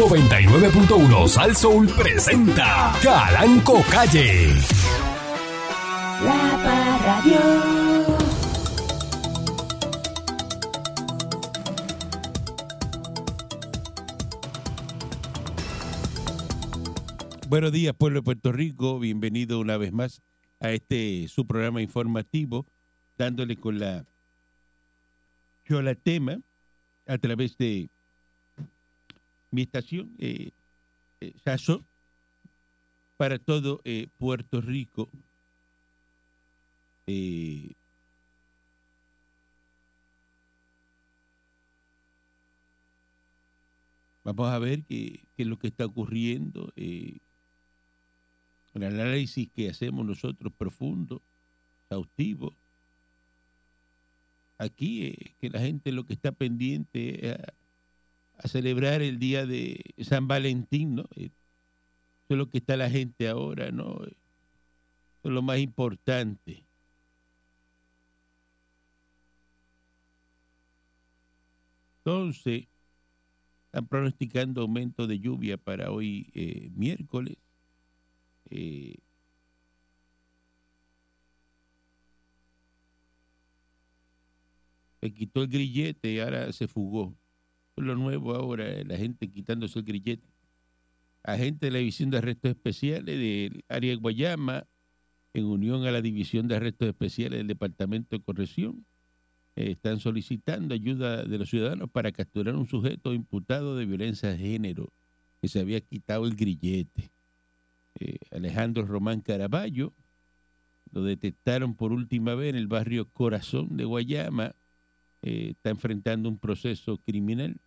99.1 Sal Soul presenta Calanco Calle. La Parradio. Buenos días, pueblo de Puerto Rico. Bienvenido una vez más a este su programa informativo, dándole con la tema a través de mi estación, eh, eh, para todo eh, Puerto Rico. Eh, vamos a ver qué, qué es lo que está ocurriendo. Eh, el análisis que hacemos nosotros profundo, exhaustivo. Aquí que la gente lo que está pendiente es a, celebrar el día de San Valentín, ¿no? Eh, Eso es lo que está la gente ahora, ¿no? Eh, Eso es lo más importante. Entonces, están pronosticando aumento de lluvia para hoy eh, miércoles. Eh, se quitó el grillete y ahora se fugó. Lo nuevo ahora, eh, la gente quitándose el grillete. Agente de la División de Arrestos Especiales del área de Guayama, en unión a la División de Arrestos Especiales del Departamento de Corrección, eh, están solicitando ayuda de los ciudadanos para capturar un sujeto imputado de violencia de género que se había quitado el grillete. Eh, Alejandro Román Caraballo lo detectaron por última vez en el barrio Corazón de Guayama. Está enfrentando un proceso criminal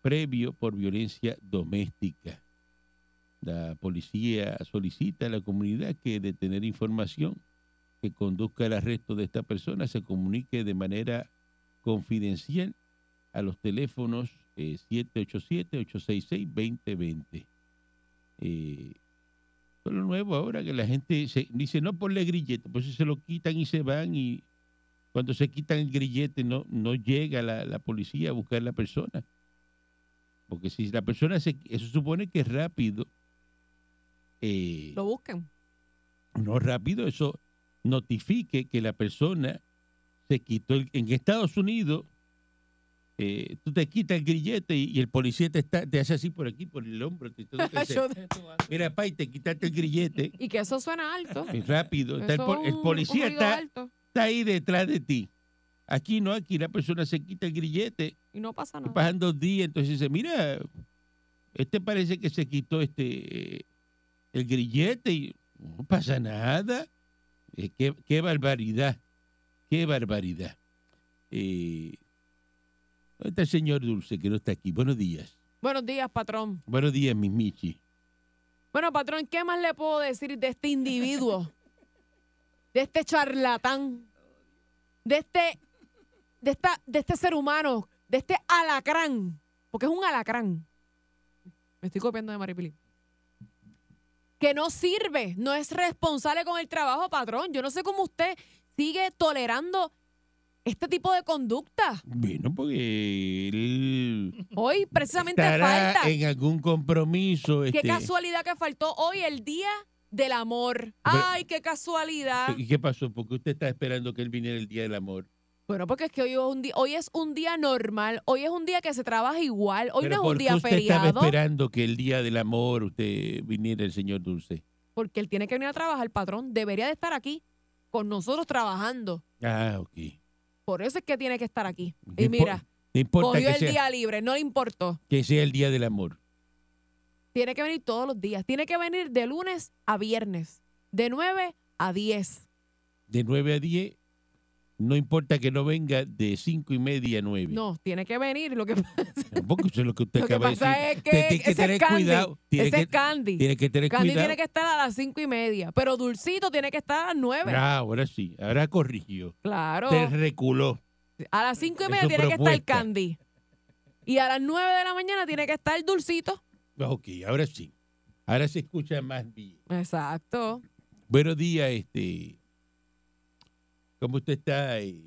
previo por violencia doméstica. La policía solicita a la comunidad que de tener información que conduzca al arresto de esta persona se comunique de manera confidencial a los teléfonos eh, 787-866-2020. Eh, es lo nuevo ahora que la gente se, dice no ponle grillete, pues se lo quitan y se van y cuando se quitan el grillete no, no llega la, la policía a buscar a la persona. Porque si la persona se, eso supone que es rápido. eh, Lo buscan. no rápido, eso notifique que la persona se quitó. el- en Estados Unidos, eh, tú te quitas el grillete y, y el policía te, está, te hace así por aquí, por el hombro. te- Mira, pay, te quitaste el grillete. y que eso suena alto. y rápido. Está el, policía está, alto está ahí detrás de ti. Aquí no, aquí la persona se quita el grillete y no pasa nada. pasan dos días, entonces dice, mira, este parece que se quitó este el grillete y no pasa nada. Eh, qué, qué barbaridad, qué barbaridad. Eh, ¿Dónde está el señor Dulce que no está aquí? Buenos días. Buenos días, patrón. Buenos días, mis Michi. Bueno, patrón, ¿qué más le puedo decir de este individuo? De este charlatán. De este, de esta, de este ser humano, de este alacrán. Porque es un alacrán. Me estoy copiando de Maripili. Que no sirve, no es responsable con el trabajo, patrón. Yo no sé cómo usted sigue tolerando este tipo de conducta. Bueno, porque él Hoy precisamente estará falta. en algún compromiso. Qué Este, casualidad que faltó hoy el día del amor. Ay, qué casualidad. ¿Y qué pasó? Porque usted está esperando que él viniera el Día del Amor. Bueno, porque es que hoy es un día, hoy es un día normal, hoy es un día que se trabaja igual, hoy Pero no es ¿por un qué día usted estaba feriado, esperando que el Día del Amor usted viniera el señor Dulce? porque él tiene que venir a trabajar, patrón, debería de estar aquí con nosotros trabajando. Ah, ok. Por eso es que tiene que estar aquí. Y mira, No importa cogió que el sea, día libre, no le importó. que sea el Día del Amor. Tiene que venir todos los días, tiene que venir de lunes a viernes, de 9 a 10. De 9 a 10, no importa que no venga de 5 y media a 9. No, tiene que venir. Lo que, Tampoco eso es lo que usted lo que acaba de pasa decir. es que, tiene que ese tener Candy. cuidado. Tiene ese que, es Candy. tiene que tener Candy cuidado. tiene que estar a las cinco y media, pero Dulcito tiene que estar a las nueve. Ah, ahora sí, ahora corrigió. Claro. Te reculó. A las cinco y media tiene que estar. Candy. Y a las nueve de la mañana tiene que estar Dulcito. Ok, ahora sí. Ahora se escucha más bien. Exacto. Buenos días, este. ¿Cómo usted está, eh,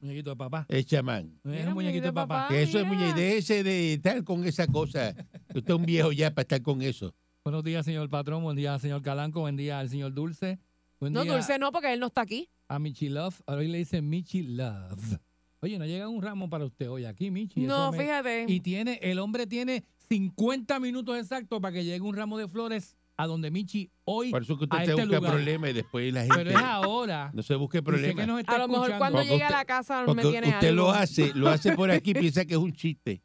Muñequito de papá. el chamán? Es un muñequito de papá. Que eso es mira. muñe- déjese de estar con esa cosa Usted es un viejo ya para estar con eso. Buenos días, señor patrón. Buen día, señor Calanco. Buen día al señor Dulce. Buen No, día Dulce no, porque él no está aquí. a Michi Love. Ahora hoy le dicen Michi Love. Oye, no llega un ramo para usted hoy aquí, Michi. No, me- fíjate. Y tiene, el hombre tiene 50 minutos exactos para que llegue un ramo de flores a donde Michi hoy. Por eso que usted a se este busca lugar. problemas y después la Pero gente es ahora. no se busque problemas. nos está A lo mejor escuchando. cuando llegue a la casa me Porque tiene usted algo. lo hace, lo hace por aquí y piensa que es un chiste.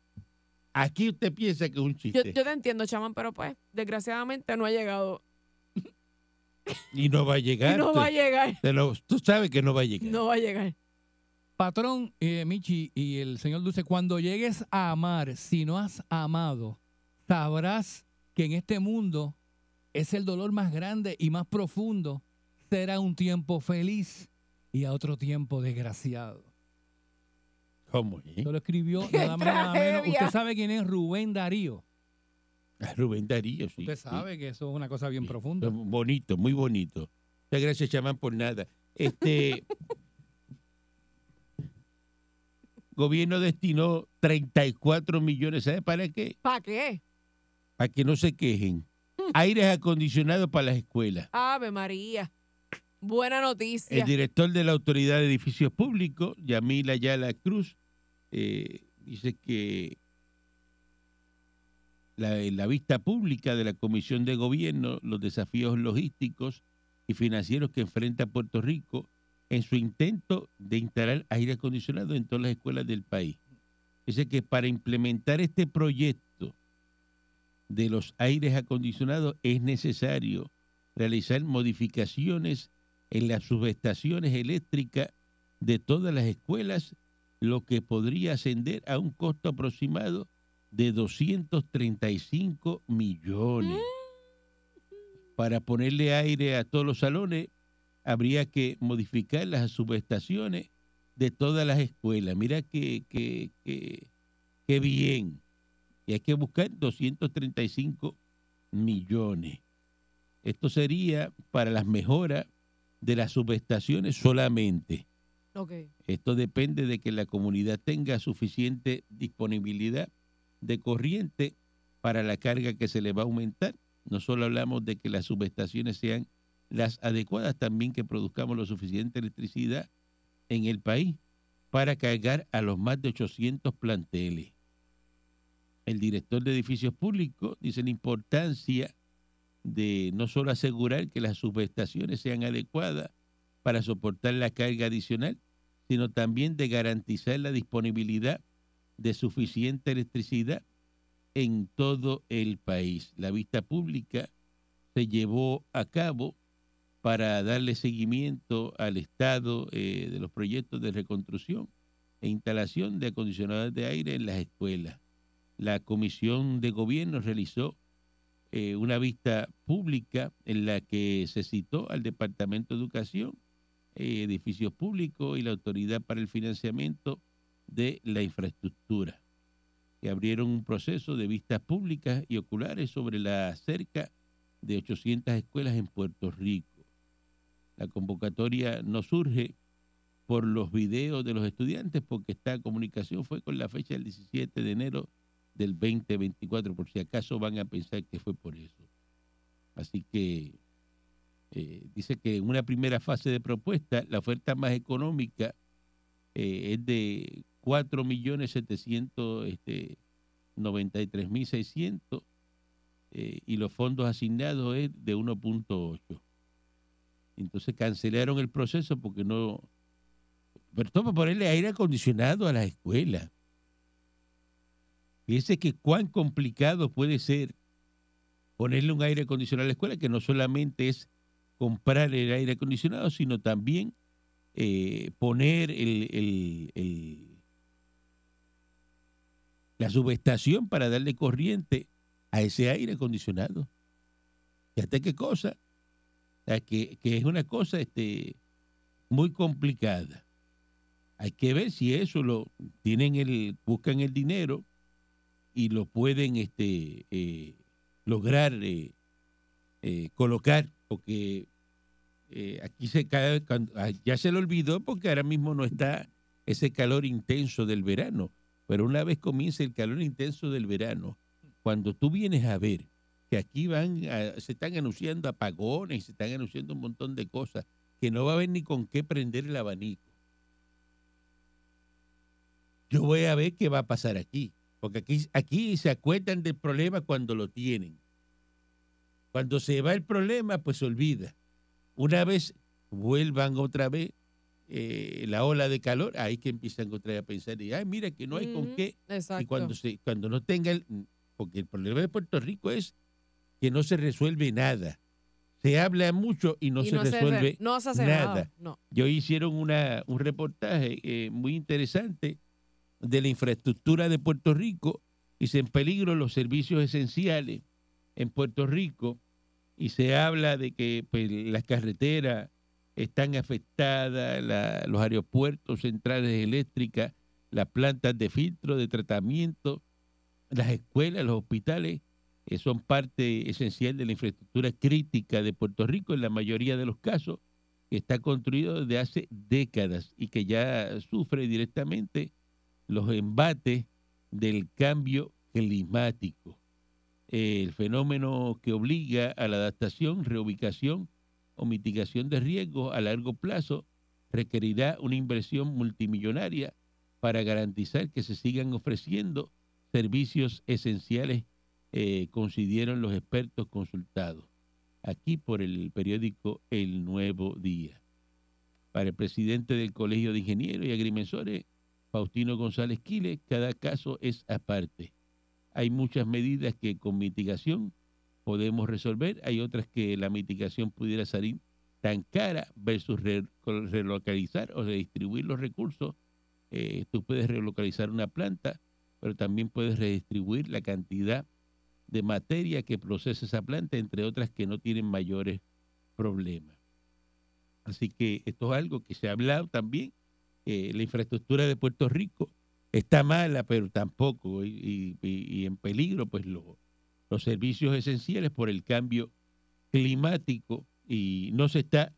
Aquí usted piensa que es un chiste. yo te entiendo, chamán, pero pues, desgraciadamente no ha llegado. y no va a Y llegar. no tú, va a llegar. te lo- tú sabes que no va a llegar. No va a llegar. Patrón, eh, Michi y el señor Dulce, cuando llegues a amar, si no has amado, sabrás que en este mundo es el dolor más grande y más profundo. Será un tiempo feliz y a otro tiempo desgraciado. ¿Cómo? eh? Eso lo escribió nada más nada menos. Usted sabe quién es Rubén Darío. A Rubén Darío, sí. Usted sí. sabe que eso es una cosa bien Sí, profunda. Bonito, muy bonito. Muchas gracias, chamán, por nada. Este gobierno destinó 34 millones, ¿sabe para qué? ¿Para qué? Para que no se quejen. Aires acondicionados para las escuelas. Ave María. Buena noticia. El director de la Autoridad de Edificios Públicos, Yamil Ayala Cruz, eh, dice que la, vista pública de la Comisión de Gobierno, los desafíos logísticos y financieros que enfrenta Puerto Rico en su intento de instalar aire acondicionado en todas las escuelas del país. Dice que para implementar este proyecto de los aires acondicionados es necesario realizar modificaciones en las subestaciones eléctricas de todas las escuelas, lo que podría ascender a un costo aproximado de 235 millones. Para ponerle aire a todos los salones, habría que modificar las subestaciones de todas las escuelas. Mira que, que, que, que bien. Y hay que buscar 235 millones. Esto sería para las mejoras de las subestaciones solamente. Esto depende de que la comunidad tenga suficiente disponibilidad de corriente para la carga que se le va a aumentar. No solo hablamos de que las subestaciones sean las adecuadas, también que produzcamos lo suficiente electricidad en el país para cargar a los más de 800 planteles. El director de edificios públicos dice la importancia de no solo asegurar que las subestaciones sean adecuadas para soportar la carga adicional, sino también de garantizar la disponibilidad de suficiente electricidad en todo el país. La vista pública se llevó a cabo para darle seguimiento al estado eh, de los proyectos de reconstrucción e instalación de acondicionadores de aire en las escuelas. La Comisión de Gobierno realizó eh, una vista pública en la que se citó al Departamento de Educación, eh, Edificios Públicos y la Autoridad para el Financiamiento de la Infraestructura, que abrieron un proceso de vistas públicas y oculares sobre la cerca de 800 escuelas en Puerto Rico. La convocatoria no surge por los videos de los estudiantes, porque esta comunicación fue con la fecha del 17 de enero del 2024, por si acaso van a pensar que fue por eso. Así que eh, dice que en una primera fase de propuesta, la oferta más económica eh, es de 4.793.600 este, 93.600 eh, y los fondos asignados es de 1.8. Entonces cancelaron el proceso porque no... Pero para ponerle aire acondicionado a las escuelas. Fíjese que cuán complicado puede ser ponerle un aire acondicionado a la escuela, que no solamente es comprar el aire acondicionado, sino también eh, poner el, la subestación para darle corriente a ese aire acondicionado. Fíjate qué cosa. Que, que es una cosa este, muy complicada. Hay que ver si eso lo tienen el, buscan el dinero y lo pueden este, eh, lograr eh, eh, colocar, porque aquí se cae, ah, ya se le olvidó porque ahora mismo no está ese calor intenso del verano, pero una vez comience el calor intenso del verano cuando tú vienes a ver que aquí van, a- se están anunciando apagones, se están anunciando un montón de cosas, que no va a haber ni con qué prender el abanico. Yo voy a ver qué va a pasar aquí, porque aquí, aquí se acuerdan del problema cuando lo tienen. Cuando se va el problema, pues se olvida. Una vez vuelvan otra vez eh, la ola de calor, ahí que empiezan otra vez a pensar, y, ay, mira que no hay con qué Exacto. y cuando se cuando no tenga el porque el problema de Puerto Rico es que no se resuelve nada se habla mucho y no Y se re- resuelve no se hace nada. nada. No. yo hicieron una un reportaje eh, muy interesante de la infraestructura de Puerto Rico y se en peligro los servicios esenciales en Puerto Rico. Y se habla de que pues, las carreteras están afectadas, los aeropuertos, centrales eléctricas, las plantas de filtro, de tratamiento, las escuelas, los hospitales, eh, son parte esencial de la infraestructura crítica de Puerto Rico en la mayoría de los casos, que está construido desde hace décadas y que ya sufre directamente los embates del cambio climático. El fenómeno que obliga a la adaptación, reubicación o mitigación de riesgos a largo plazo requerirá una inversión multimillonaria para garantizar que se sigan ofreciendo servicios esenciales, eh, los expertos consultados. Aquí por el periódico El Nuevo Día. Para el presidente del Colegio de Ingenieros y Agrimensores, Faustino González Quiles, cada caso es aparte. Hay muchas medidas que con mitigación podemos resolver, hay otras que la mitigación pudiera salir tan cara versus relocalizar o redistribuir los recursos. Eh, tú puedes relocalizar una planta, pero también puedes redistribuir la cantidad de materia que procesa esa planta, entre otras que no tienen mayores problemas. Así que esto es algo que se ha hablado también. Eh, la infraestructura de Puerto Rico está mala, pero tampoco, y, y- y en peligro, pues lo- los servicios esenciales por el cambio climático y no se está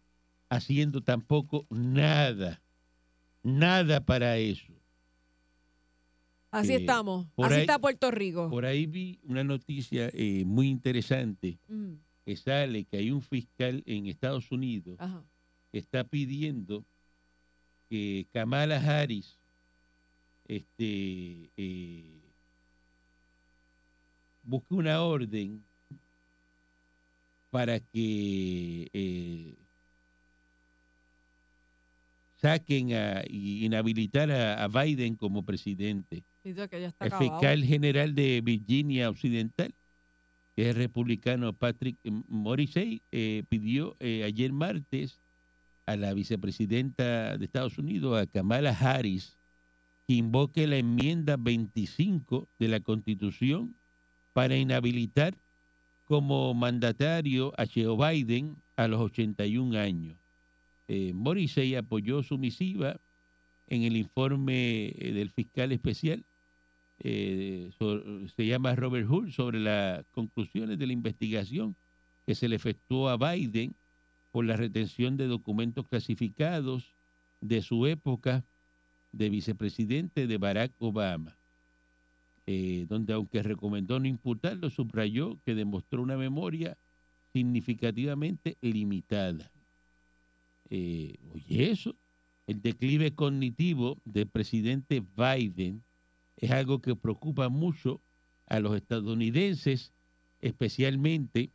haciendo tampoco nada, nada para eso. Así Eh, estamos. Así ahí- está Puerto Rico. Por ahí vi una noticia eh, muy interesante Mm, que sale que hay un fiscal en Estados Unidos Ajá. que está pidiendo que Kamala Harris este, eh, busque una orden para que eh, saquen a, y inhabilitar a, a Biden como presidente. El fiscal general de Virginia Occidental, que es el republicano Patrick Morrissey, eh, pidió eh, ayer martes a la vicepresidenta de Estados Unidos, a Kamala Harris, que invoque la enmienda 25 de la Constitución para inhabilitar como mandatario a Joe Biden a los 81 años. Eh, Morrissey apoyó su misiva en el informe eh, del fiscal especial eh, se llama Robert Hull, sobre las conclusiones de la investigación que se le efectuó a Biden por la retención de documentos clasificados de su época de vicepresidente de Barack Obama, eh, donde aunque recomendó no imputarlo, subrayó que demostró una memoria significativamente limitada. Eh, oye, eso, el declive cognitivo del presidente Biden es algo que preocupa mucho a los estadounidenses, especialmente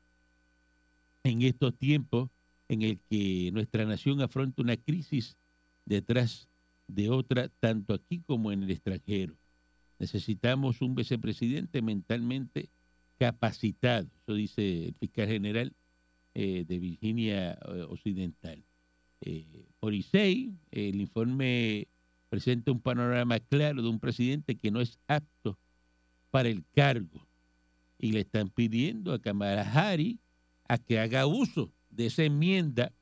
en estos tiempos en el que nuestra nación afronta una crisis detrás de otra, tanto aquí como en el extranjero. Necesitamos un vicepresidente mentalmente capacitado, eso dice el fiscal general eh, de Virginia eh, Occidental. Eh, Morrissey, el informe presenta un panorama claro de un presidente que no es apto para el cargo y le están pidiendo a Kamala Harris a que haga uso de esa enmienda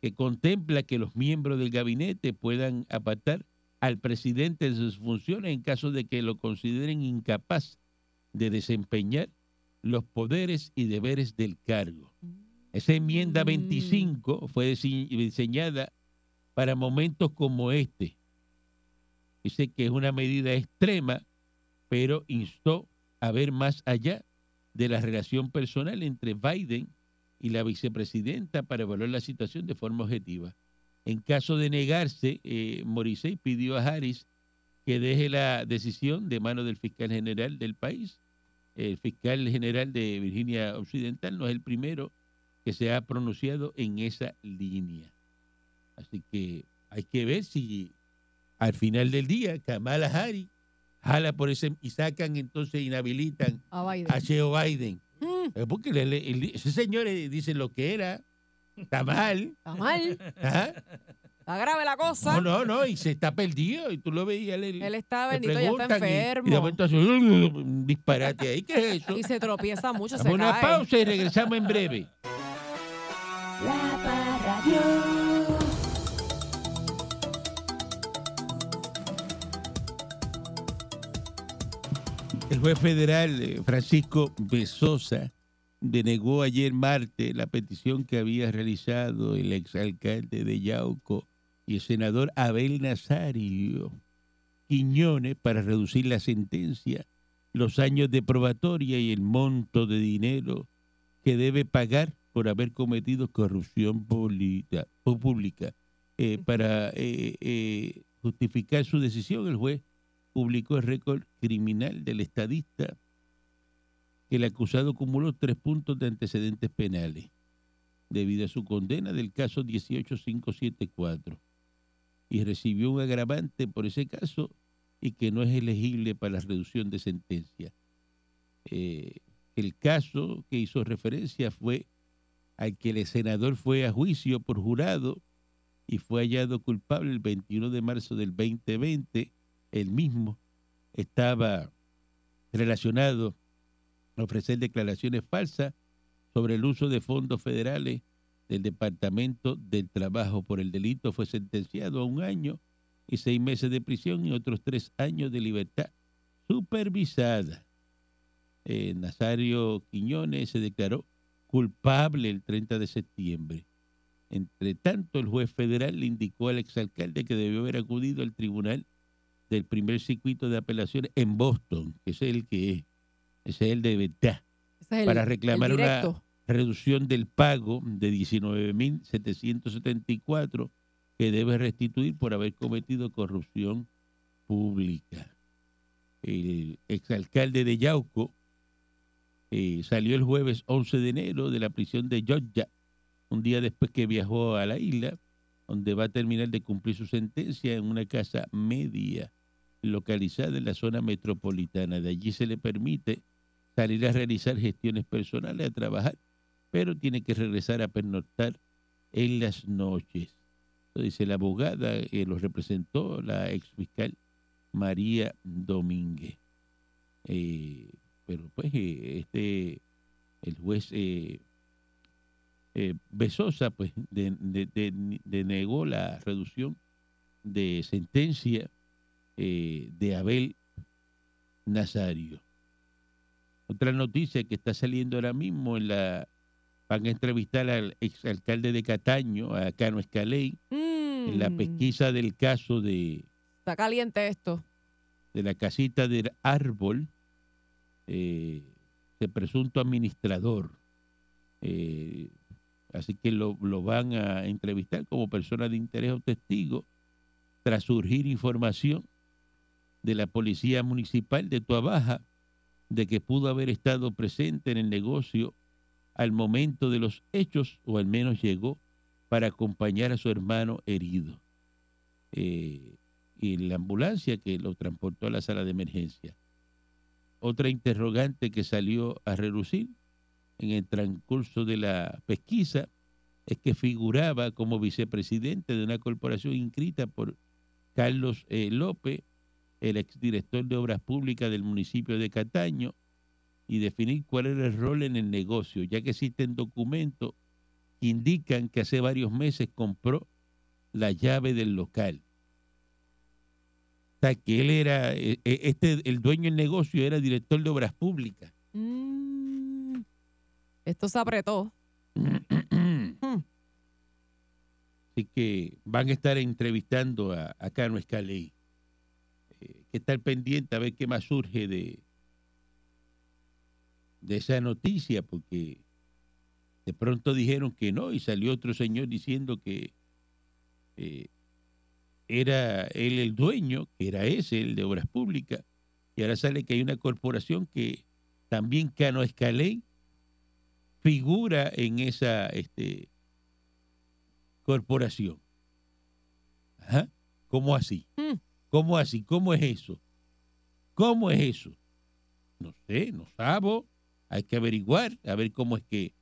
que contempla que los miembros del gabinete puedan apartar al presidente de sus funciones en caso de que lo consideren incapaz de desempeñar los poderes y deberes del cargo. Esa enmienda Mm. 25 fue dise- diseñada para momentos como este. Dice que es una medida extrema, pero instó a ver más allá de la relación personal entre Biden y la vicepresidenta para evaluar la situación de forma objetiva. En caso de negarse, eh, Morrissey pidió a Harris que deje la decisión de mano del fiscal general del país. El fiscal general de Virginia Occidental no es el primero que se ha pronunciado en esa línea. Así que hay que ver si al final del día Kamala Harris jala por ese y sacan entonces inhabilitan A Biden. a Joe Biden. Eh, Porque le- le- el- ese señor eh, dice lo que era, está mal. está mal. ajá. Está grave la cosa. No, no, no, y se está perdido. Y tú lo veías. le- Él está bendito, ya está preguntan y- Y, de enfermo. momento hace un disparate ahí. ¿Qué es eso? Y se tropieza mucho, se una cae. pausa y regresamos en breve. La Parradio. El juez federal eh, Francisco Besosa denegó ayer martes la petición que había realizado el exalcalde de Yauco y el senador Abel Nazario Quiñones para reducir la sentencia, los años de probatoria y el monto de dinero que debe pagar por haber cometido corrupción pública. pública. Eh, para eh, eh, justificar su decisión, el juez publicó el récord criminal del estadista que el acusado acumuló tres puntos de antecedentes penales debido a su condena del caso 18574 y recibió un agravante por ese caso y que no es elegible para la reducción de sentencia. Eh, el caso que hizo referencia fue al que el senador fue a juicio por jurado y fue hallado culpable el 21 de marzo del 2020 él mismo estaba relacionado ofrecer declaraciones falsas sobre el uso de fondos federales del Departamento del Trabajo. Por el delito fue sentenciado a un año y seis meses de prisión y otros tres años de libertad supervisada. Eh, Nazario Quiñones se declaró culpable el 30 de septiembre. Entre tanto, el juez federal le indicó al exalcalde que debió haber acudido al tribunal del primer circuito de apelaciones en Boston, que es el que es, ese es el de verdad, Ese es el- para el reclamar una reducción del pago de 19.774 que debe restituir por haber cometido corrupción pública. El exalcalde de Yauco eh, salió el jueves 11 de enero de la prisión de Georgia, un día después que viajó a la isla, donde va a terminar de cumplir su sentencia en una casa media localizada en la zona metropolitana. De allí se le permite salir a realizar gestiones personales, a trabajar, pero tiene que regresar a pernoctar en las noches. Eso dice la abogada que lo representó, la ex fiscal María Domínguez. Eh, pero pues eh, este, el juez eh, eh, Besosa pues de- de- de- denegó la reducción de sentencia eh, de Abel Nazario. Otra noticia que está saliendo ahora mismo en la van a entrevistar al exalcalde de Cataño, a Cano Escaley, en la Mm, pesquisa del caso de, Está caliente esto. de la casita del árbol, eh, de presunto administrador. Eh, así que lo, lo van a entrevistar como persona de interés o testigo tras surgir información de la Policía Municipal de Tuabaja de que pudo haber estado presente en el negocio al momento de los hechos, o al menos llegó para acompañar a su hermano herido. Eh, y la ambulancia que lo transportó a la sala de emergencia. Otra interrogante que salió a relucir en el transcurso de la pesquisa es que figuraba como vicepresidente de una corporación inscrita por Carlos eh, López, el exdirector de Obras Públicas del municipio de Cataño, y definir cuál era el rol en el negocio, ya que existen documentos que indican que hace varios meses compró la llave del local. O sea, que él era, eh, eh, este, el dueño del negocio era director de Obras Públicas. Mm, esto se apretó. Así que van a estar entrevistando a, a Cano Escaley. Que estar pendiente a ver qué más surge de, de esa noticia porque de pronto dijeron que no y salió otro señor diciendo que eh, era él el dueño, que era ese, el de Obras Públicas, y ahora sale que hay una corporación que también Cano Escaley figura en esa este, corporación. Ajá. ¿Cómo así? Mm. ¿Cómo así? ¿Cómo es eso? ¿Cómo es eso? No sé, no sabo. Hay que averiguar, a ver cómo es que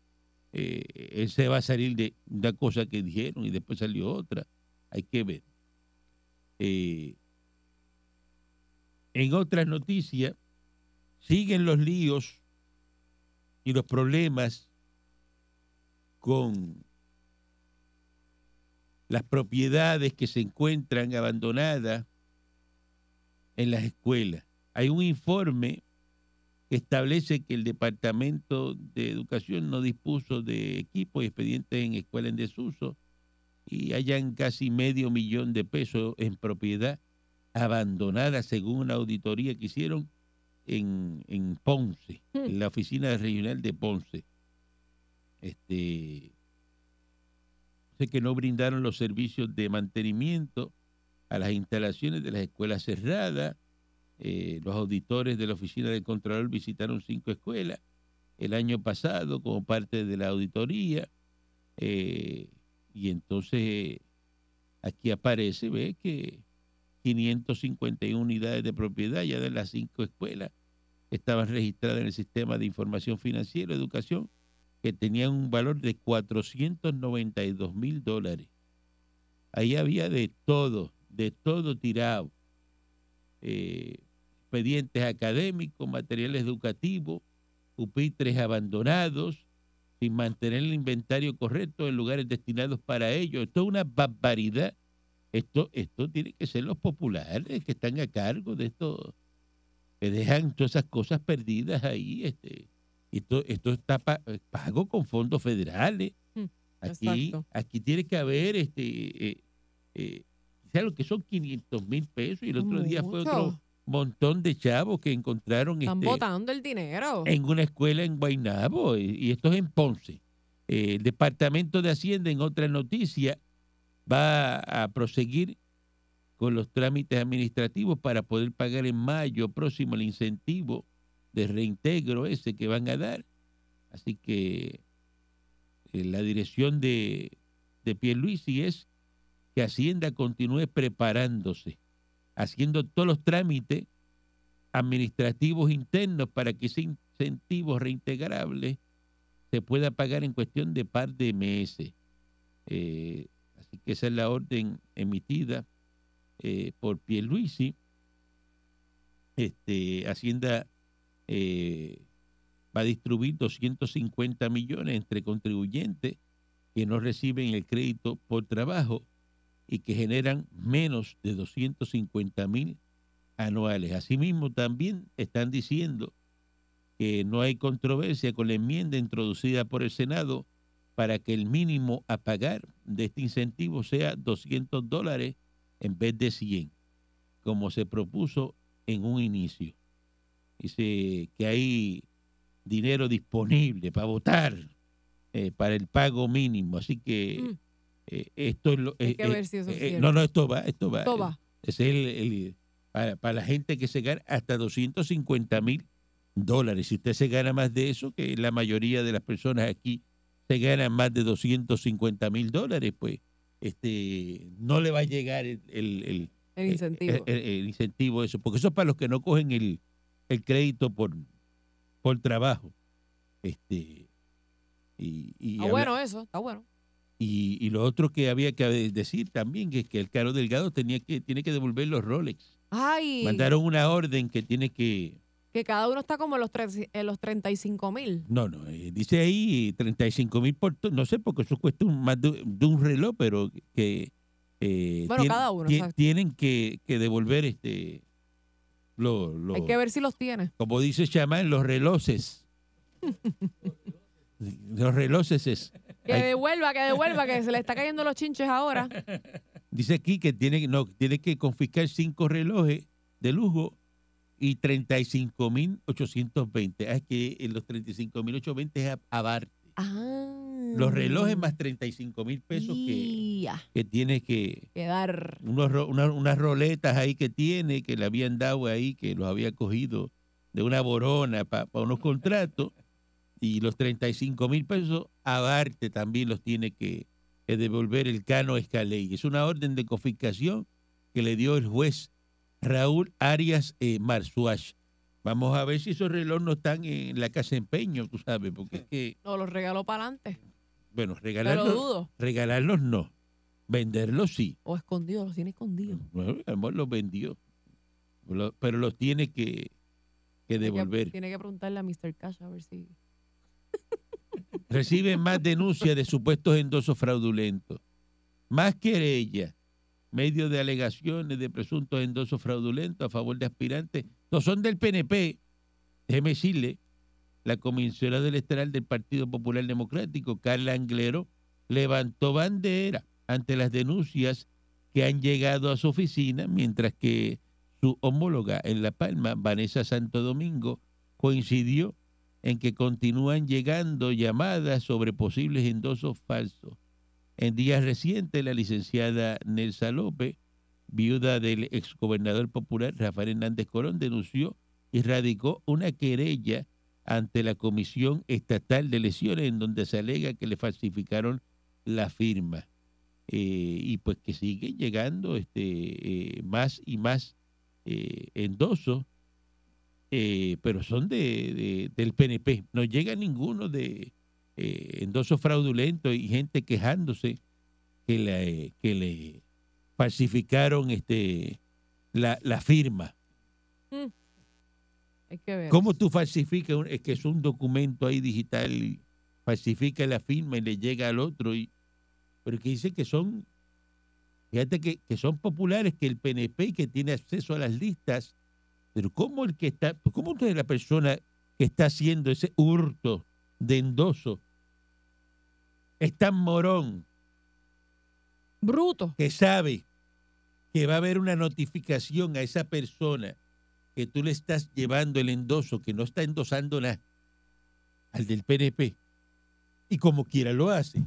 eh, él se va a salir de una cosa que dijeron y después salió otra. Hay que ver. Eh, en otras noticias, siguen los líos y los problemas con las propiedades que se encuentran abandonadas en las escuelas. Hay un informe que establece que el Departamento de Educación no dispuso de equipos y expedientes en escuelas en desuso y hayan casi medio millón de pesos en propiedad abandonada según una auditoría que hicieron en, en Ponce, Hmm. en la oficina regional de Ponce. Este, sé que no brindaron los servicios de mantenimiento a las instalaciones de las escuelas cerradas. Eh, los auditores de la oficina del Contralor visitaron cinco escuelas el año pasado como parte de la auditoría. eh, y entonces aquí aparece, ve que 551 unidades de propiedad ya de las cinco escuelas estaban registradas en el sistema de información financiera, educación, que tenían un valor de 492 mil dólares. Ahí había de todo, de todo tirado. Eh, expedientes académicos, materiales educativos, pupitres abandonados, sin mantener el inventario correcto en lugares destinados para ello. Esto es una barbaridad. Esto, esto tiene que ser los populares que están a cargo de esto, que dejan todas esas cosas perdidas ahí. Este, esto, esto está pa- pago con fondos federales. Mm, Aquí, exacto. aquí tiene que haber, este, eh, eh, ¿sabes lo que son 500 mil pesos? Y el otro día fue otro Mucho. montón de chavos que encontraron Están este, botando el dinero. en una escuela en Guaynabo y, y esto es en Ponce. Eh, el Departamento de Hacienda, en otra noticia, va a proseguir con los trámites administrativos para poder pagar en mayo próximo el incentivo de reintegro ese que van a dar. Así que eh, la dirección de, de Pierluisi es que Hacienda continúe preparándose, haciendo todos los trámites administrativos internos para que ese incentivo reintegrable se pueda pagar en cuestión de par de meses. Eh, así que esa es la orden emitida eh, por Pierluisi. Este, Hacienda eh, va a distribuir 250 millones entre contribuyentes que no reciben el crédito por trabajo y que generan menos de 250 mil anuales. Asimismo, también están diciendo que no hay controversia con la enmienda introducida por el Senado para que el mínimo a pagar de este incentivo sea 200 dólares en vez de 100, como se propuso en un inicio. Dice que hay dinero disponible para votar eh, para el pago mínimo, así que Mm. Eh, esto es lo... Hay eh, que ver si eso no, no, esto va, esto va. Esto va. Es el, el- para, para la gente que se gana hasta 250 mil dólares. Si usted se gana más de eso, que la mayoría de las personas aquí se ganan más de 250 mil dólares, pues este no le va a llegar el, el- el- El incentivo. el- incentivo eso, porque eso es para los que no cogen el, el crédito por, por trabajo. Este y, y Está habla- bueno eso, está bueno. Y, y lo otro que había que decir también que es que el Caro Delgado tenía que tiene que devolver los Rolex. Ay, Mandaron una orden que tiene que que cada uno está como en los, tres- en los 35 mil. no, no, eh, dice ahí 35 mil por no sé porque eso cuesta un- más de, de un reloj, pero que eh, Bueno, cada uno, tienen que, que devolver este lo, lo- Hay que ver si los tiene. como dice Chamán, los relojes. los relojes es. Que devuelva, que devuelva, que se le está cayendo los chinches ahora. Dice aquí que tiene, no, tiene que confiscar cinco relojes de lujo y 35.820. Ah, es que en los 35.820 es aparte. Ah. Los relojes más 35 mil pesos que, que tiene que... Quedar. Unos, una- unas roletas ahí que tiene, que le habían dado ahí, que los había cogido de una borona para unos contratos. Y los 35 mil pesos aparte también los tiene que, que devolver el Cano Escaley. Es una orden de confiscación que le dio el juez Raúl Arias eh, Marzuach. Vamos a ver si esos relojes no están en la casa de empeño, tú sabes, porque es que, No, los regaló para adelante. bueno, regalarlos, dudo. regalarlos no, venderlos sí. O escondido, los tiene escondidos. Bueno, a lo mejor los vendió, pero los tiene que, que Tiene que- devolver. Tiene que preguntarle a Mr. Cash a ver si. Reciben más denuncias de supuestos endosos fraudulentos, más querellas, medio de alegaciones de presuntos endosos fraudulentos a favor de aspirantes. No son del PNP, déjeme decirle, la comisionada electoral del Partido Popular Democrático, Carla Anglero, levantó bandera ante las denuncias que han llegado a su oficina, mientras que su homóloga en La Palma, Vanessa Santo Domingo, coincidió en que continúan llegando llamadas sobre posibles endosos falsos. En días recientes, la licenciada Nelsa López, viuda del exgobernador popular Rafael Hernández Colón, denunció y radicó una querella ante la Comisión Estatal de Elecciones en donde se alega que le falsificaron la firma. Eh, y pues que siguen llegando este, eh, más y más eh, endosos, eh, pero son de, de- del PNP. No llega ninguno de eh, endosos fraudulentos y gente quejándose que le, que le falsificaron este, la, la firma. Hay que ver. ¿Cómo tú falsificas? un- Es que es un documento ahí digital y falsifica la firma y le llega al otro. Y, pero que dice que son, fíjate que, que son populares, que el PNP y que tiene acceso a las listas. Pero ¿cómo el que está, cómo usted es la persona que está haciendo ese hurto de endoso es tan morón Bruto. que sabe que va a haber una notificación a esa persona que tú le estás llevando el endoso, que no está endosando nada, al del PNP, y como quiera lo hace.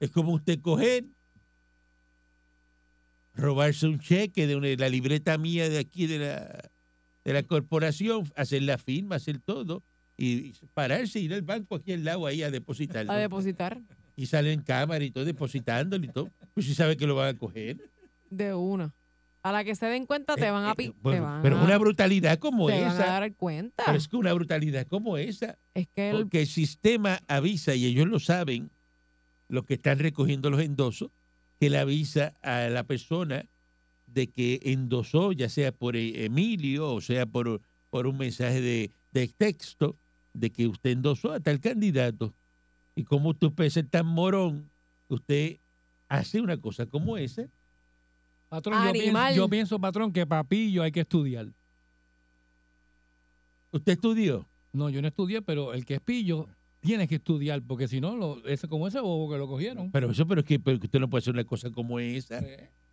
Es como usted coger, robarse un cheque de una- la libreta mía de aquí de la, de la corporación, hacer la firma, hacer todo, y pararse, ir al banco aquí al lado ahí a depositarlo A depositar y sale en cámara y todo depositándolo y todo. Pues si sabe que lo van a coger. de una. A la que se den cuenta te Eh, van a eh, pero a, una brutalidad como te van a esa. dar cuenta. Pero es que una brutalidad como esa. es que el, Porque el sistema avisa, y ellos lo saben, los que están recogiendo los endosos, que le avisa a la persona de que endosó, ya sea por eh, Emilio o sea por, por un mensaje de, de texto, de que usted endosó a tal candidato. Y como usted puede ser tan morón, usted hace una cosa como esa. Patrón, yo pienso, yo pienso, patrón, que papillo hay que estudiar. ¿Usted estudió? No, yo no estudié, pero el que es pillo tiene que estudiar, porque si no, lo, como ese bobo que lo cogieron. Pero eso, pero es que, pero usted no puede hacer una cosa como esa.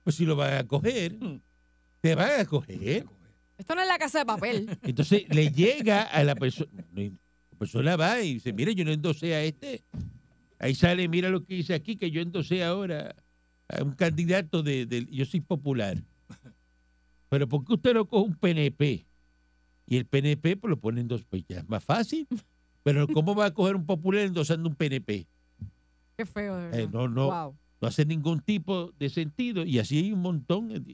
Pues si lo van a coger, Mm. te van a coger. esto no es la casa de papel. Entonces le llega a la persona, la persona va y dice, mire, yo no endosé a este. Ahí sale, mira lo que dice aquí, que yo endosé ahora a un candidato de, del- yo soy popular. Pero ¿por qué usted no coge un PNP? Y el PNP pues lo pone en dos, pues ya es más fácil. Pero ¿cómo va a coger un popular endosando un PNP? Qué feo, de verdad. Eh, no, no, Wow. no hace ningún tipo de sentido y así hay un montón.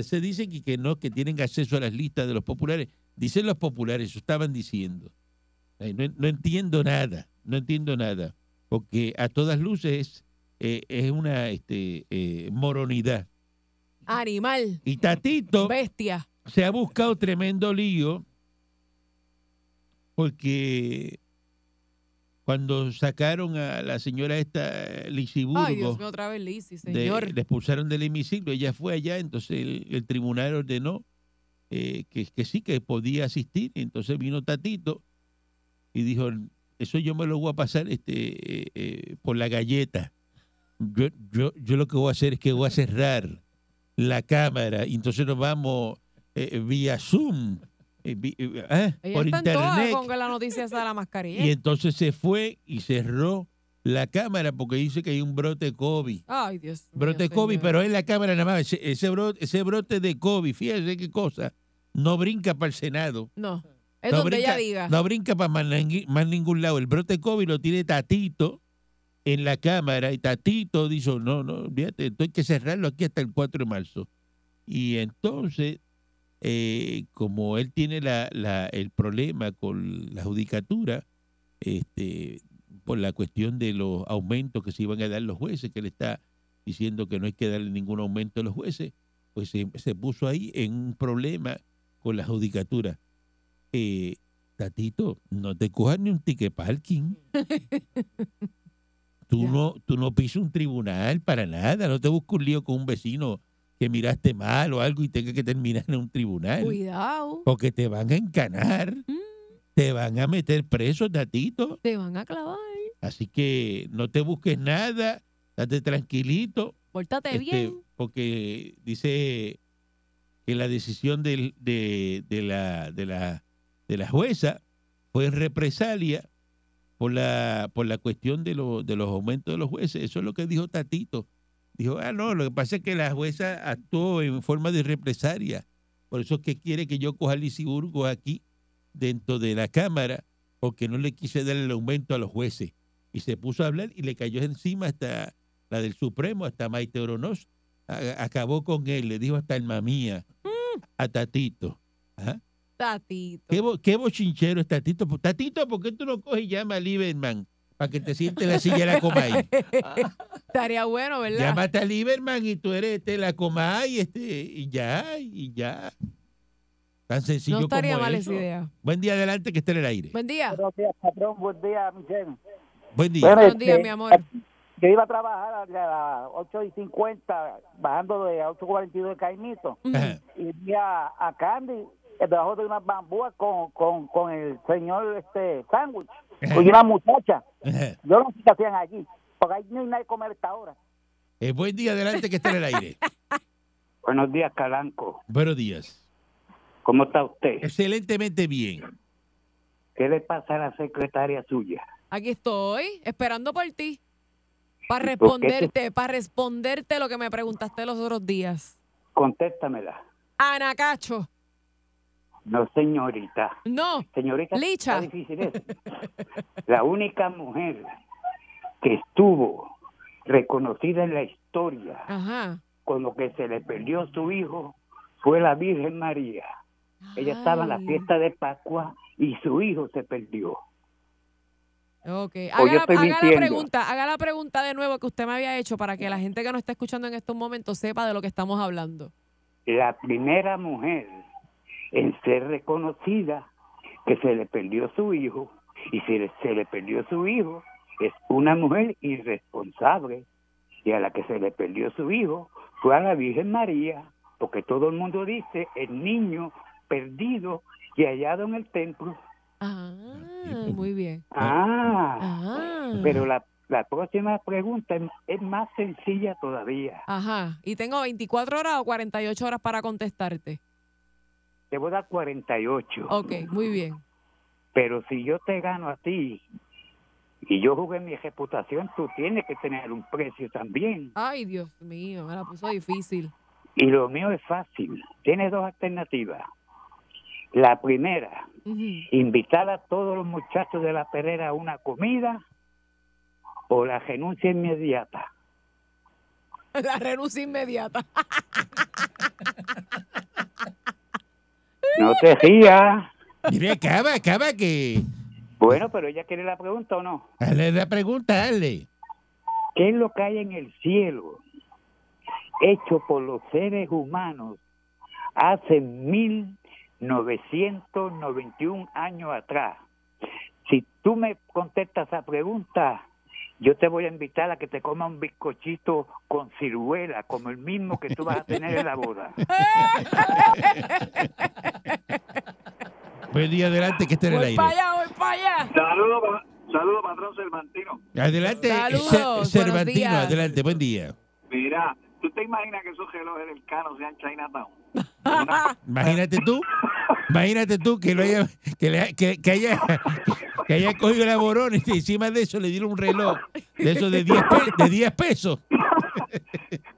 Se dice que, que no, que tienen acceso a las listas de los populares. Dicen los populares, eso estaban diciendo. No, no entiendo nada, no entiendo nada, porque a todas luces es, eh, es una este, eh, moronidad. Animal. Y Tatito Bestia. se ha buscado tremendo lío porque cuando sacaron a la señora esta Lisiburgo, Ay, Dios mío, otra vez Lizzy, de- señor. le expulsaron del hemiciclo, ella fue allá, entonces el, el tribunal ordenó eh, que, que sí, que podía asistir, entonces vino Tatito y dijo, eso yo me lo voy a pasar este eh, eh, por la galleta. Yo, yo, yo lo que voy a hacer es que voy a cerrar la cámara y entonces nos vamos eh, vía Zoom, eh, por internet. con la noticia esa de la mascarilla. Y entonces se fue y cerró la cámara porque dice que hay un brote COVID. Ay, Dios. mío, Brote COVID, señor. pero es la cámara nada más. Ese, ese brote, ese brote de COVID, fíjese qué cosa, no brinca para el Senado. No. Es no donde ella diga. No brinca para más ningún lado. El brote COVID lo tiene Tatito en la cámara y Tatito dijo, no, no, fíjate, esto hay que cerrarlo aquí hasta el 4 de marzo. Y entonces, eh, como él tiene la, la- el problema con la judicatura, este, por la cuestión de los aumentos que se iban a dar los jueces, que él está diciendo que no hay que darle ningún aumento a los jueces, pues se, se puso ahí en un problema con la judicatura. Eh, Tatito, no te cojas ni un ticket parking. Tú no, tú no pisas un tribunal para nada, no te busques un lío con un vecino que miraste mal o algo y tenga que terminar en un tribunal. Cuidado. Porque te van a encanar, Mm, te van a meter preso, Tatito. te van a clavar. Así que no te busques nada, date tranquilito. Pórtate este, bien. porque dice que la decisión de, de la, de, la, de la jueza fue en represalia por la, por la cuestión de, lo- de los aumentos de los jueces. Eso es lo que dijo Tatito. Dijo, ah, no, lo que pasa es que la jueza actuó en forma de represalia. Por eso es que quiere que yo coja a Lisiburgo aquí dentro de la Cámara, porque no le quise dar el aumento a los jueces. Y se puso a hablar y le cayó encima hasta la del Supremo, hasta Maite Oronoz. Acabó con él, le dijo hasta el mamía a Tatito. Tatito. ¿Qué, bo- qué bochinchero es Tatito? Tatito, ¿por qué tú no coges y llama a Lieberman para que te siente en la silla de la Comay? Estaría bueno, ¿verdad? Llámate a Lieberman y tú eres este, la Comay este, y ya, y ya. Tan sencillo no estaría como mal eso. esa idea. Buen día adelante que esté en el aire. Buen día. Buenos días, patrón. Buen día, Michelle. Buen día. Bueno, Buenos días, este, mi amor. Yo iba a trabajar a las 8 y 50, bajando de 8.42 de Caimito. Y vi a, a Candy eh, debajo de unas bambúas con, con, con el señor este sándwich. Y una muchacha. Yo no sé qué hacían allí. Porque ahí no hay nada de comer a esta hora. Eh, buen día adelante que esté en el aire. Buenos días, Calanco. Buenos días. ¿Cómo está usted? Excelentemente bien. ¿Qué le pasa a la secretaria suya? Aquí estoy, esperando por ti. Para ¿Y por qué te- responderte, para responderte lo que me preguntaste los otros días. Contéstamela. Ana Cacho. No, señorita. No. Señorita, Licha. está difícil eso. La única mujer que estuvo reconocida en la historia Ajá. con lo que se le perdió su hijo fue la Virgen María. Ella estaba en la fiesta de Pascua y su hijo se perdió. Ok. Haga, la, haga la pregunta, haga la pregunta de nuevo que usted me había hecho para que la gente que nos está escuchando en estos momentos sepa de lo que estamos hablando. La primera mujer en ser reconocida que se le perdió su hijo y si se le perdió su hijo es una mujer irresponsable y a la que se le perdió su hijo fue a la Virgen María porque todo el mundo dice el niño perdido y hallado en el templo. Ah, muy bien. Ah, Ah. pero la, la próxima pregunta es, es más sencilla todavía. Ajá. Y tengo 24 horas o 48 horas para contestarte. Te voy a dar 48. Ok, muy bien. Pero si yo te gano a ti y yo jugué mi reputación, tú tienes que tener un precio también. Ay, Dios mío, me la puso difícil. Y lo mío es fácil. Tienes dos alternativas. La primera, invitar a todos los muchachos de la perera a una comida o la renuncia inmediata. La renuncia inmediata. No te rías. Mire, acaba, acaba que. Bueno, pero ella quiere la pregunta o no. Hazle la pregunta, hazle. ¿Qué es lo que hay en el cielo hecho por los seres humanos hace 1991 años atrás? Si tú me contestas esa pregunta, yo te voy a invitar a que te coma un bizcochito con ciruela, como el mismo que tú vas a tener en la boda. Buen día adelante que esté en el Voy aire. para allá, voy para allá. Saludos, pa- saludo, patrón Cervantino. Adelante, Saludos, Cer- buenos Cervantino, días. adelante, buen día. Mira, ¿Tú te imaginas que esos relojes del Cano sean Chinatown? Imagínate tú, imagínate tú que, lo haya, que, le- que- que haya, que haya cogido la borona y encima de eso le dieron un reloj de esos de 10, pe- de 10 pesos.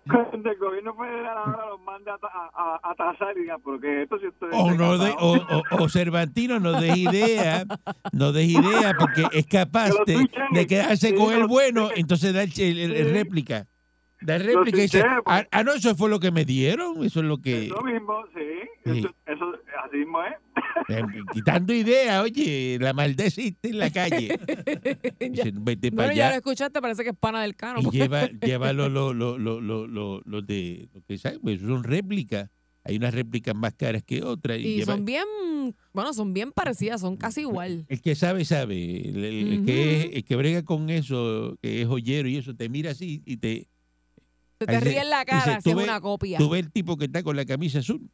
Cuando el gobierno federal ahora los manda a, a, a, tasar y digan, porque esto si ustedes... O, no de, casaron". o, o- o Cervantino no des idea, no des idea porque es capaz de, de quedarse Sí, con el bueno, entonces da el, el- el- el Sí. réplica. Da réplica y dice, switchen, ah, ah, no, eso fue lo que me dieron, eso es lo que... Eso mismo, sí. Sí. Eso, eso así mismo es. eh, quitando idea, oye, la maldad existe en la calle. Dice, Vete para Bueno, ya lo escuchaste, parece que es pana del cano. y lleva, lleva lo, lo, lo, lo, lo, lo- lo de lo que pues son réplicas. Hay unas réplicas más caras que otras. Y, Y lleva- son bien, bueno, son bien parecidas, son casi igual. el que sabe, sabe. El, el- el que es- el que brega con eso, que es joyero y eso, te mira así y te. Se te ríe en la cara si es una copia. Tú ves el tipo que está con la camisa azul.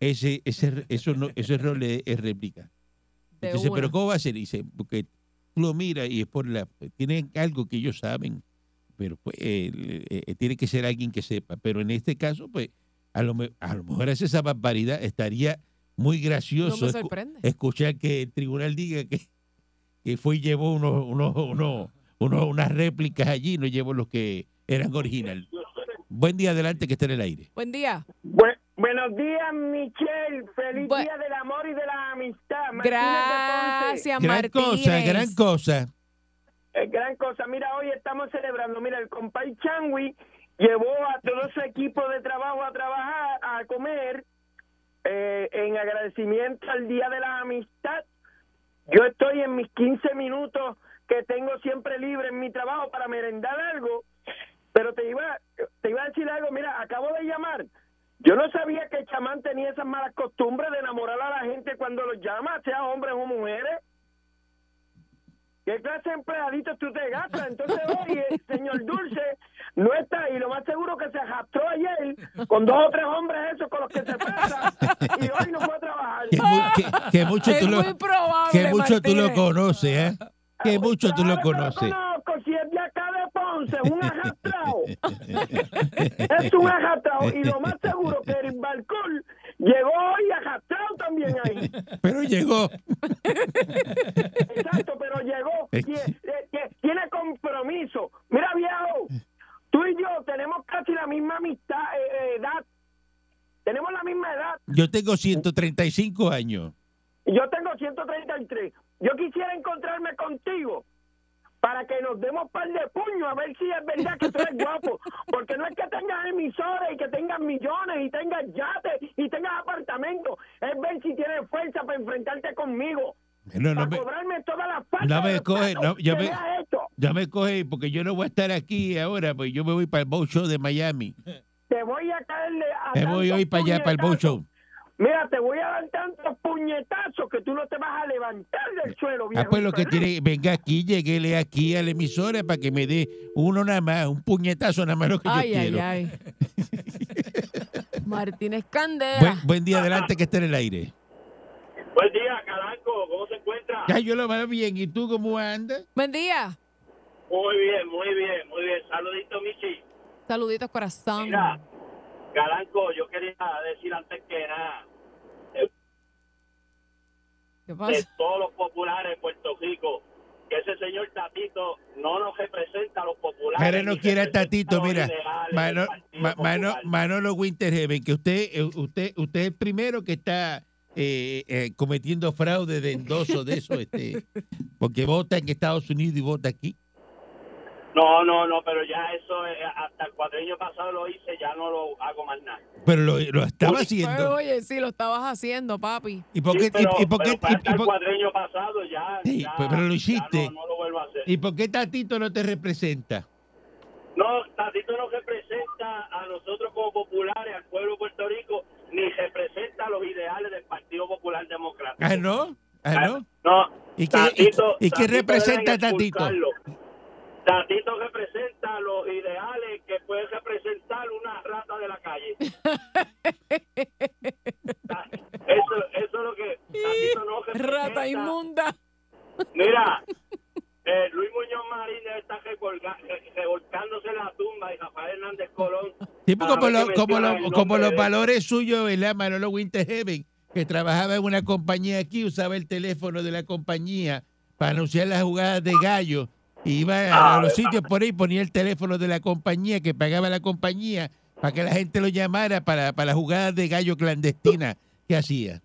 Ese, ese, eso no, ese rol es, es réplica. de Entonces, una. pero ¿cómo va a ser? Dice, porque tú lo miras y es por la... Tienen algo que ellos saben, pero pues eh, eh, tiene que ser alguien que sepa. Pero en este caso, pues, a lo, a lo mejor hace esa barbaridad. Estaría muy no gracioso me escu- escuchar que el tribunal diga que, que fue y llevó unos, unos, unos, unos- unas réplicas allí, no llevó los que eran original. Buen día adelante que esté en el aire. Buen día. Bu- buenos días, Michelle. Feliz Bu- día del amor y de la amistad. Martínez Gracias, Gran Martínez. cosa, gran cosa. Eh, gran cosa. Mira, hoy estamos celebrando. Mira, el compay Changui llevó a todo su equipo de trabajo a trabajar, a comer, eh, en agradecimiento al Día de la Amistad. Yo estoy en mis 15 minutos que tengo siempre libre en mi trabajo para merendar algo, pero te iba, te iba a decir algo, mira, acabo de llamar. Yo no sabía que el chamán tenía esas malas costumbres de enamorar a la gente cuando los llama, sea hombres o mujeres. ¿Qué clase de empleaditos tú te gastas? Entonces hoy el señor Dulce no está ahí. Lo más seguro que se arrastró ayer con dos o tres hombres esos con los que se pasa y hoy no fue a trabajar. Que, mu- que- que mucho Es tú lo, muy probable, que mucho tú lo conoces, ¿eh? Que mucho tú lo Claro conoces. conozco, si es Ponce, un arrastrado. es un arrastrado. Y lo más seguro que el balcón llegó hoy arrastrado también ahí. Pero llegó. Exacto, pero llegó. Es Tie- eh, Tiene compromiso. Mira, viejo, tú y yo tenemos casi la misma amistad, eh, eh, edad. Tenemos la misma edad. Yo tengo 135 años. Y Yo tengo 133. Yo quisiera encontrarme contigo para que nos demos par de puños a ver si es verdad que tú eres guapo. Porque no es que tengas emisores y que tengas millones y tengas yates y tengas apartamentos. Es ver si tienes fuerza para enfrentarte conmigo. No, no para me, cobrarme todas las faltas no me coge, no, que me- ya me coge porque yo no voy a estar aquí ahora, pues yo me voy para el Bow Show de Miami. Te voy a caerle a Me voy hoy para allá, para el Bow. Show. Mira, te voy a dar tantos puñetazos que tú no te vas a levantar del suelo, viejo. Ah, pues lo que tiene, venga aquí, lleguele aquí a la emisora para que me dé uno nada más, un puñetazo nada más lo que Ay, yo ay, quiero. ay. Martínez Candela. Buen, buen día adelante que esté en el aire. Buen día, Calanco. ¿Cómo se encuentra? Ya yo lo veo bien. ¿Y tú cómo andas? Buen día. Muy bien, muy bien, muy bien. Saludito, Michi. Saluditos, corazón. Mira, Calanco, yo quería decir antes que nada, ¿Qué de todos los populares de Puerto Rico, que ese señor Tatito no nos representa a los populares. Ahora no quiere a Tatito, mira. Mano- Ma-. Manolo Winterheaven, que usted, eh, usted, usted es el primero que está eh, eh, cometiendo fraude de endoso de eso, este, porque vota en Estados Unidos y vota aquí. No, no, no, pero ya eso, eh, hasta el cuadreño pasado lo hice, ya no lo hago más nada. Pero lo, lo estaba Pero, haciendo. oye, sí, lo estabas haciendo, papi. ¿Y por Sí, qué? y- pero, y por qué- pero hasta y el cuadreño pasado ya, Sí, ya, pues, pero lo ya hiciste. no, no lo vuelvo a hacer. ¿Y por qué Tatito no te representa? No, Tatito no representa a nosotros como populares, al pueblo de Puerto Rico, ni representa los ideales del Partido Popular Democrático. Ah, ¿no? Ah, ¿no? No. ¿Y qué, Tatito- y, y qué representa Tatito? Tatito representa los ideales que puede representar una rata de la calle. eso, eso es lo que Tatito no representa. Rata inmunda. Mira, eh, Luis Muñoz Marín debe estar recolga- re- revolcándose en la tumba y Rafael Hernández Colón. Sí, cada como, lo- como, lo- como los valores suyos, ¿verdad? Manolo Winterheaven, que trabajaba en una compañía aquí, usaba el teléfono de la compañía para anunciar las jugadas de gallo. Iba a, a los sitios por ahí, ponía el teléfono de la compañía que pagaba la compañía para que la gente lo llamara para, para las jugadas de gallo clandestina que hacía.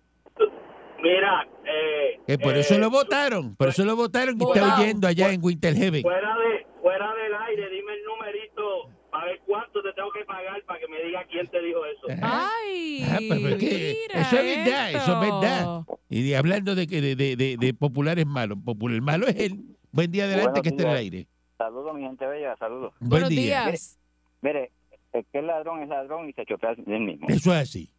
Mira, eh, Que por eh, eso lo votaron, por eso lo votaron y está oyendo allá en Winterheaven. fuera de fuera del aire, dime el numerito para ver cuánto te tengo que pagar para que me diga quién te dijo eso. Ay, Ah, pero es que mira eso es verdad, eso es verdad. Y de- hablando de, que de, de, de, de populares malos, popular el malo es él. Buen día adelante Buenos que esté en el aire. Saludos, mi gente bella, saludos. Buen Buenos día. días. Mire, el que es ladrón es ladrón y se chopea del mismo. Eso es así.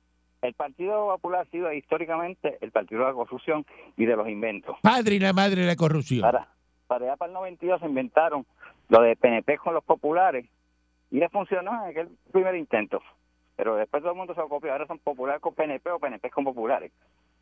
El Partido Popular ha sido históricamente el partido de la corrupción y de los inventos. Padre y la madre de la corrupción. Para, para allá para el 92 se inventaron lo de PNP con los populares y le funcionó en aquel primer intento. Pero después todo el mundo se lo copió. Ahora son populares con PNP o PNP con populares.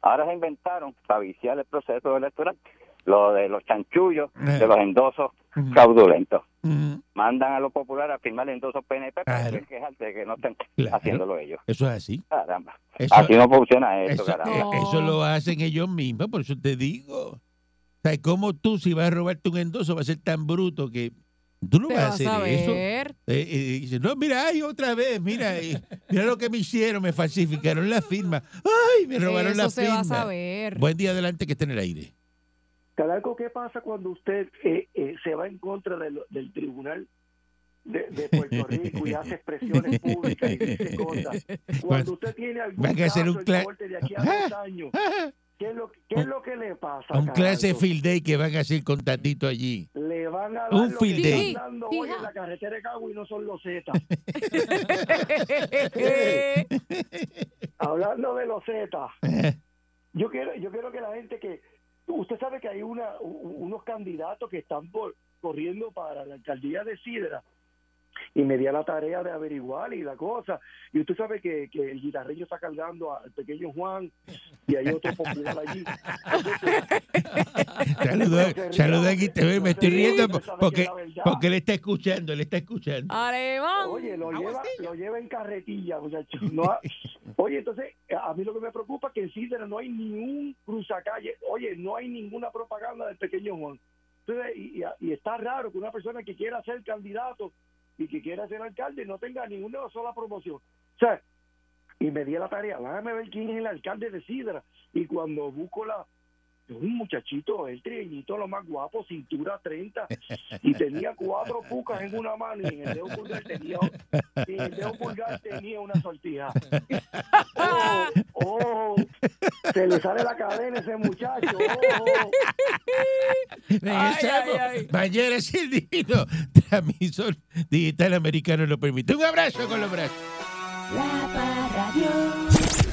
Ahora se inventaron para viciar el proceso electoral lo de los chanchullos, Eh. de los endosos Ujú. fraudulentos. Ujú. Mandan a los populares a firmar endosos PNP para Claro. que quejarse de que no estén Claro. haciéndolo ellos. Eso es así. Caramba. Eso, Así no funciona esto, eso, caramba. eh, eso lo hacen ellos mismos, por eso te digo. O sea, ¿cómo tú si vas a robarte un endoso vas a ser tan bruto que tú no vas a hacer a eso? Eh, eh, dice, no, mira, ay, otra vez, mira, eh, mira lo que me hicieron, me falsificaron la firma. Ay, me robaron Eso la se va a firma. saber. Buen día adelante que esté en el aire. Calarco, ¿qué pasa cuando usted eh, eh, se va en contra de lo- del tribunal de, de Puerto Rico y hace expresiones públicas y dice cosas? Cuando usted tiene algún Van a caso un en corte de aquí a dos años, ¿qué es lo, qué es lo que le pasa? Un clase field day que van a hacer con Tatito allí. Le van a dar un lo field que day. están dando hoy en la carretera de Cagua y no son los Z. Hablando de los Z, yo quiero, yo quiero que la gente que usted sabe que hay una unos candidatos que están por, corriendo para la alcaldía de Sidra y me di a la tarea de averiguar y la cosa y usted sabe que, que el guitarreño está cargando al pequeño Juan y hay otro popular allí Saludos, saludos aquí, te veo, me estoy riendo porque, porque él está escuchando, él está escuchando. Alemán. Oye, lo lleva, lo lleva en carretilla, muchachos. No ha- oye, entonces, a mí lo que me preocupa es que en Sidra no hay ni un cruzacalle. Oye, no hay ninguna propaganda del pequeño Juan. Entonces, y, y- y está raro que una persona que quiera ser candidato y que quiera ser alcalde no tenga ninguna sola promoción. O sea, y me di la tarea, déjame ver quién es el alcalde de Sidra. Y cuando busco la... Un muchachito, el trieñito, lo más guapo, cintura 30, y tenía cuatro pucas en una mano y en el dedo pulgar tenía, y en el dedo pulgar tenía una sortija. Oh, oh, se le sale la cadena a ese muchacho. Oh, Regresamos. Mañana si el divino transmisor digital americano lo permite. Un abrazo con los brazos. La.